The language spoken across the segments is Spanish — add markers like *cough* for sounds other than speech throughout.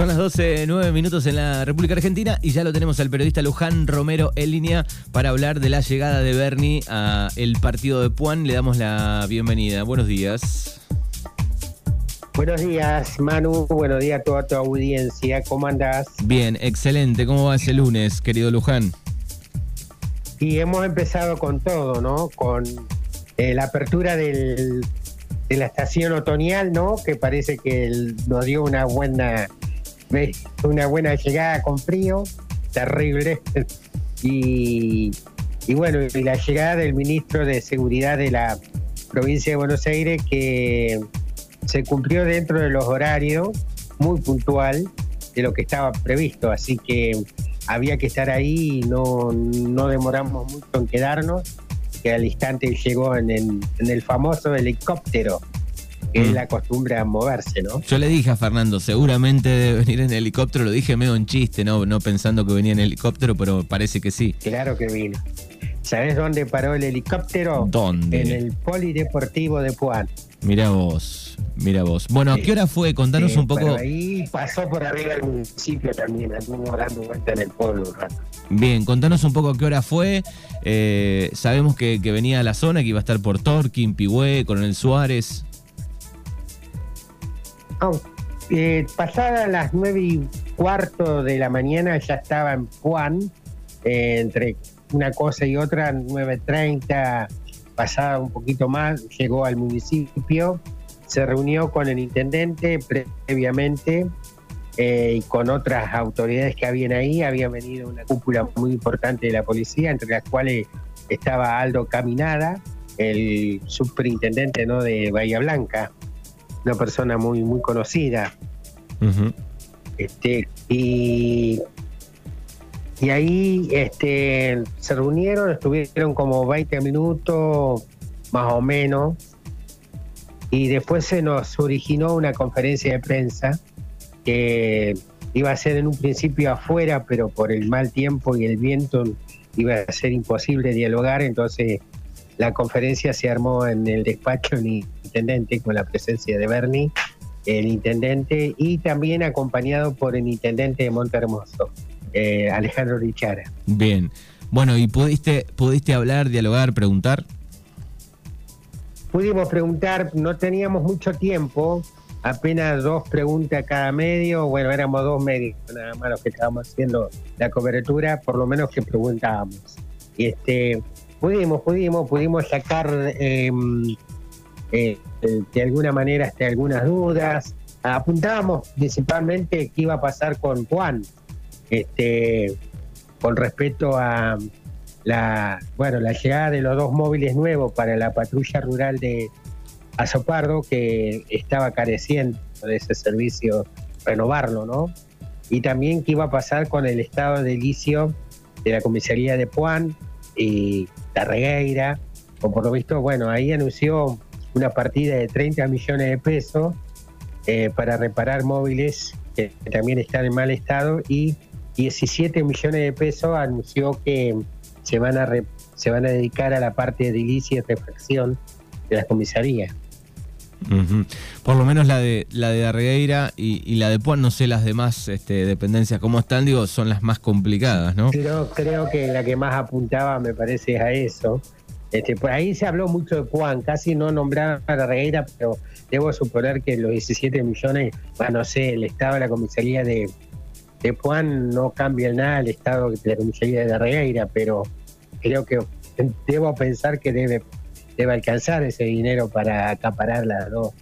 Son las 12, 9 minutos en la República Argentina y ya lo tenemos al periodista Luján Romero en línea para hablar de la llegada de Bernie a el partido de Puan. Le damos la bienvenida. Buenos días. Buenos días, Manu. Buenos días a toda tu audiencia. ¿Cómo andás? Bien, excelente. ¿Cómo va ese lunes, querido Luján? Y hemos empezado con todo, ¿no? Con eh, la apertura del, de la estación otoñal, ¿no? Que parece que nos dio una buena una buena llegada con frío, terrible. Y, y bueno, y la llegada del ministro de Seguridad de la provincia de Buenos Aires que se cumplió dentro de los horarios, muy puntual de lo que estaba previsto, así que había que estar ahí y no, no demoramos mucho en quedarnos, que al instante llegó en el, en el famoso helicóptero que es mm. la costumbre a moverse, ¿no? Yo le dije a Fernando, seguramente debe venir en helicóptero, lo dije medio en chiste, no, no pensando que venía en helicóptero, pero parece que sí. Claro que vino. ¿Sabes dónde paró el helicóptero? ¿Dónde? En el Polideportivo de Puan. Mira vos, mira vos. Bueno, ¿a qué hora fue? Contanos un poco. ahí pasó por arriba el municipio también, anduvimos dando vuelta en el pueblo un rato. Bien, contanos un poco a qué hora fue. Eh, sabemos que, venía a la zona, que iba a estar por Torquín, Pigüé, Coronel Suárez. Oh, eh, pasadas las nueve y cuarto de la mañana ya estaba en Juan, eh, entre una cosa y otra, 9.30, pasada un poquito más, llegó al municipio, se reunió con el intendente previamente eh, y con otras autoridades que habían ahí, había venido una cúpula muy importante de la policía, entre las cuales estaba Aldo Caminada, el superintendente ¿no? de Bahía Blanca una persona muy, muy conocida. este, y, y ahí este, se reunieron, estuvieron como 20 minutos más o menos, y después se nos originó una conferencia de prensa que iba a ser en un principio afuera, pero por el mal tiempo y el viento iba a ser imposible dialogar, entonces la conferencia se armó en el despacho del intendente con la presencia de Bernie, el intendente, y también acompañado por el intendente de Monte Hermoso, eh, Alejandro Richara. Bien. Bueno, ¿y pudiste, pudiste hablar, dialogar, preguntar? Pudimos preguntar, no teníamos mucho tiempo, apenas dos preguntas cada medio, bueno, éramos dos medios nada más los que estábamos haciendo la cobertura, por lo menos que preguntábamos. Y este, pudimos, pudimos, pudimos sacar em, eh, de alguna manera hasta algunas dudas. Apuntábamos principalmente qué iba a pasar con Juan, este, con respecto a la, bueno, la llegada de los dos móviles nuevos para la patrulla rural de Azopardo, que estaba careciendo de ese servicio, renovarlo, ¿no? Y también qué iba a pasar con el estado de licio de la comisaría de Puan, y la Regueira, o por lo visto, bueno, ahí anunció una partida de 30 millones de pesos eh, para reparar móviles que también están en mal estado y 17 millones de pesos anunció que se van a se van a dedicar a la parte de edilicia y refacción de las comisarías. Por lo menos la de la de Arregueira y, la de Puan, no sé las demás este, dependencias cómo están, digo, son las más complicadas, ¿no? Creo, creo que la que más apuntaba me parece a eso. Este, por ahí se habló mucho de Puan, casi no nombraron a Arregueira, pero debo suponer que los 17 millones, bueno, no sé, el estado la comisaría de, Puan no cambia nada el estado de la comisaría de Arregueira, pero creo que debo pensar que debe debe alcanzar ese dinero para acaparar las dos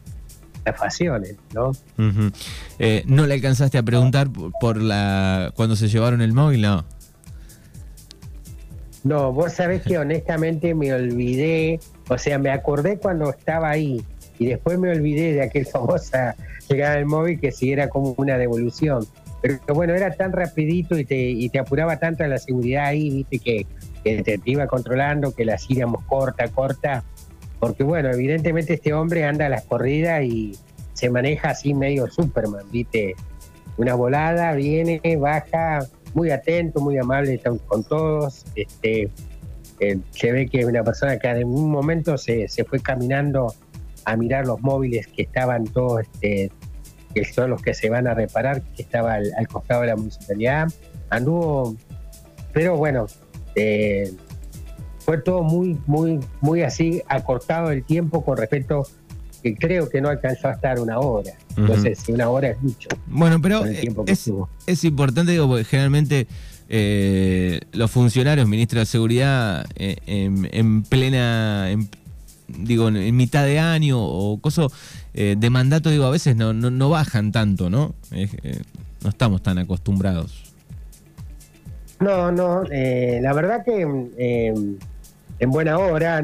facciones, ¿no? Eh, ¿No le alcanzaste a preguntar por la cuando se llevaron el móvil? No. No, vos sabés que honestamente me olvidé, o sea, me acordé cuando estaba ahí y después me olvidé de aquel *laughs* famosa llegada del móvil que si era como una devolución. Pero bueno, era tan rapidito y te, y te apuraba tanto la seguridad ahí, viste, que que te, iba controlando, que las íbamos corta, corta, porque bueno, evidentemente este hombre anda a las corridas y se maneja así medio Superman, ¿viste? Una volada, viene, baja, muy atento, muy amable con todos, este, eh, se ve que es una persona que en un momento se, se, fue caminando a mirar los móviles que estaban todos este, que son los que se van a reparar, que estaba al, costado de la municipalidad. Anduvo, pero bueno, eh, fue todo muy, muy, muy así, acortado el tiempo con respecto que creo que no alcanzó a estar una hora. Entonces, una hora es mucho. Bueno, pero es, es, importante, digo, porque generalmente eh, los funcionarios, ministros de Seguridad, eh, en, plena, digo, en mitad de año o cosas eh, de mandato, digo, a veces no, no, bajan tanto, ¿no? no estamos tan acostumbrados. No, no, la verdad que en buena hora,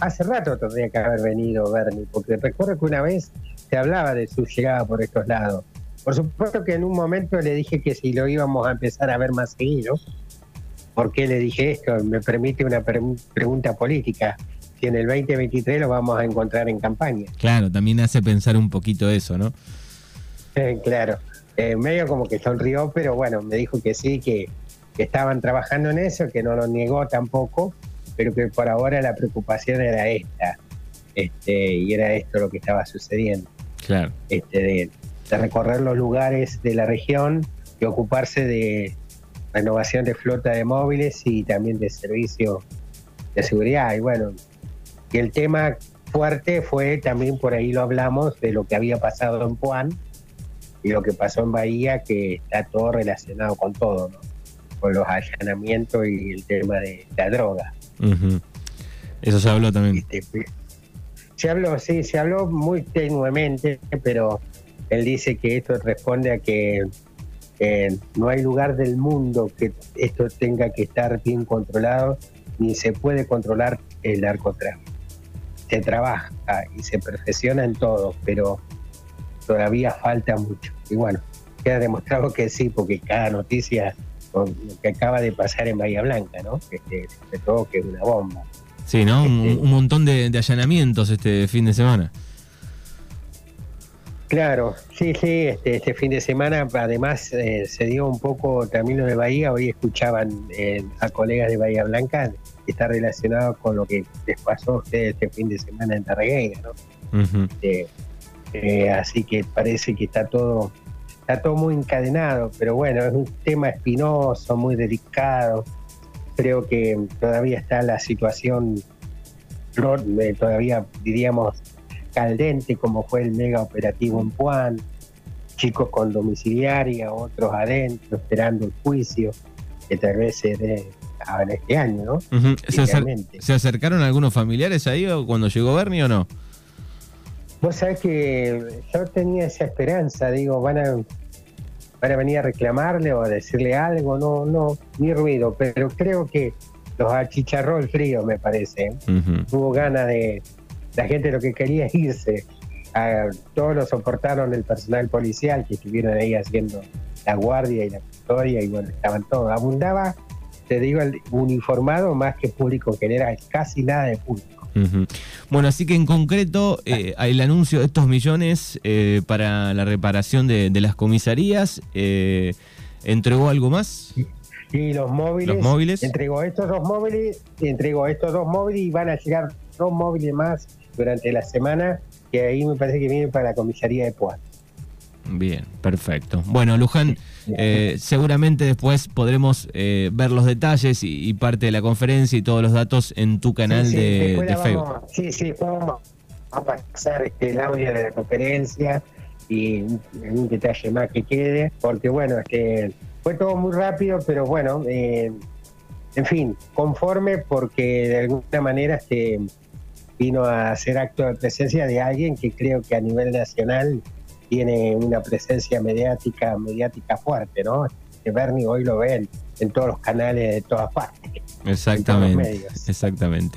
hace rato tendría que haber venido Bernie, porque recuerdo que una vez se hablaba de su llegada por estos lados. Por supuesto que en un momento le dije que si lo íbamos a empezar a ver más seguido, ¿por qué le dije esto? Me permite una pregunta política. Si en el 2023 lo vamos a encontrar en campaña. Claro, también hace pensar un poquito eso, ¿no? claro. Eh, medio como que sonrió, pero bueno, me dijo que sí, que, estaban trabajando en eso, que no lo negó tampoco, pero que por ahora la preocupación era esta. Este, y era esto lo que estaba sucediendo. Claro. Este, de, de recorrer los lugares de la región y ocuparse de renovación de flota de móviles y también de servicio de seguridad. Y bueno, y el tema fuerte fue también por ahí lo hablamos de lo que había pasado en Puan y lo que pasó en Bahía, que está todo relacionado con todo, ¿no? con los allanamientos y el tema de la droga. Eso se habló también. Este, se habló, sí, se habló muy tenuemente, pero él dice que esto responde a que no hay lugar del mundo que esto tenga que estar bien controlado, ni se puede controlar el narcotráfico. Se trabaja y se perfecciona en todo, pero todavía falta mucho. Y bueno, queda demostrado que sí, porque cada noticia lo que acaba de pasar en Bahía Blanca, ¿no? Este, sobre todo que es una bomba. Sí, ¿no? un, este, montón de allanamientos este fin de semana. Claro, sí, sí, este, este fin de semana además eh, se dio un poco también lo de Bahía, hoy escuchaban eh, a colegas de Bahía Blanca que está relacionado con lo que les pasó a ustedes este fin de semana en Tarregueira, ¿no? Eh, así que parece que está todo, está todo muy encadenado, pero bueno, es un tema espinoso, muy delicado, creo que todavía está la situación, todavía diríamos caldente como fue el mega operativo en Puan, chicos con domiciliaria, otros adentro esperando el juicio, que tal vez se dé en este año, ¿no? ¿Se, acercaron algunos familiares ahí o cuando llegó Bernie o no? Vos sabés que yo tenía esa esperanza, digo, van a, van a venir a reclamarle o a decirle algo, no, no, ni ruido, pero creo que los achicharró el frío, me parece. Tuvo ganas de, la gente lo que quería es *laughs* irse. todos lo soportaron el personal policial que estuvieron ahí haciendo la guardia y la custodia y bueno, estaban todos. Abundaba, te digo, el uniformado más que público en general, casi nada de público. Bueno, así que en concreto, eh, el anuncio de estos millones eh, para la reparación de, las comisarías, eh, ¿entregó algo más? Y los móviles, los móviles. Entregó estos dos móviles, entregó estos dos móviles y van a llegar dos móviles más durante la semana, que ahí me parece que viene para la comisaría de Puan. Bien, perfecto. Bueno, Luján, eh, seguramente después podremos eh, ver los detalles y, parte de la conferencia y todos los datos en tu canal de, Facebook. sí, sí, vamos a pasar este, el audio de la conferencia y un detalle más que quede, porque bueno, este, fue todo muy rápido, pero bueno, eh, en fin, conforme porque de alguna manera este, vino a hacer acto de presencia de alguien que creo que a nivel nacional tiene una presencia mediática mediática fuerte, ¿no? Que Bernie hoy lo ven en todos los canales de todas partes. Exactamente. Exactamente.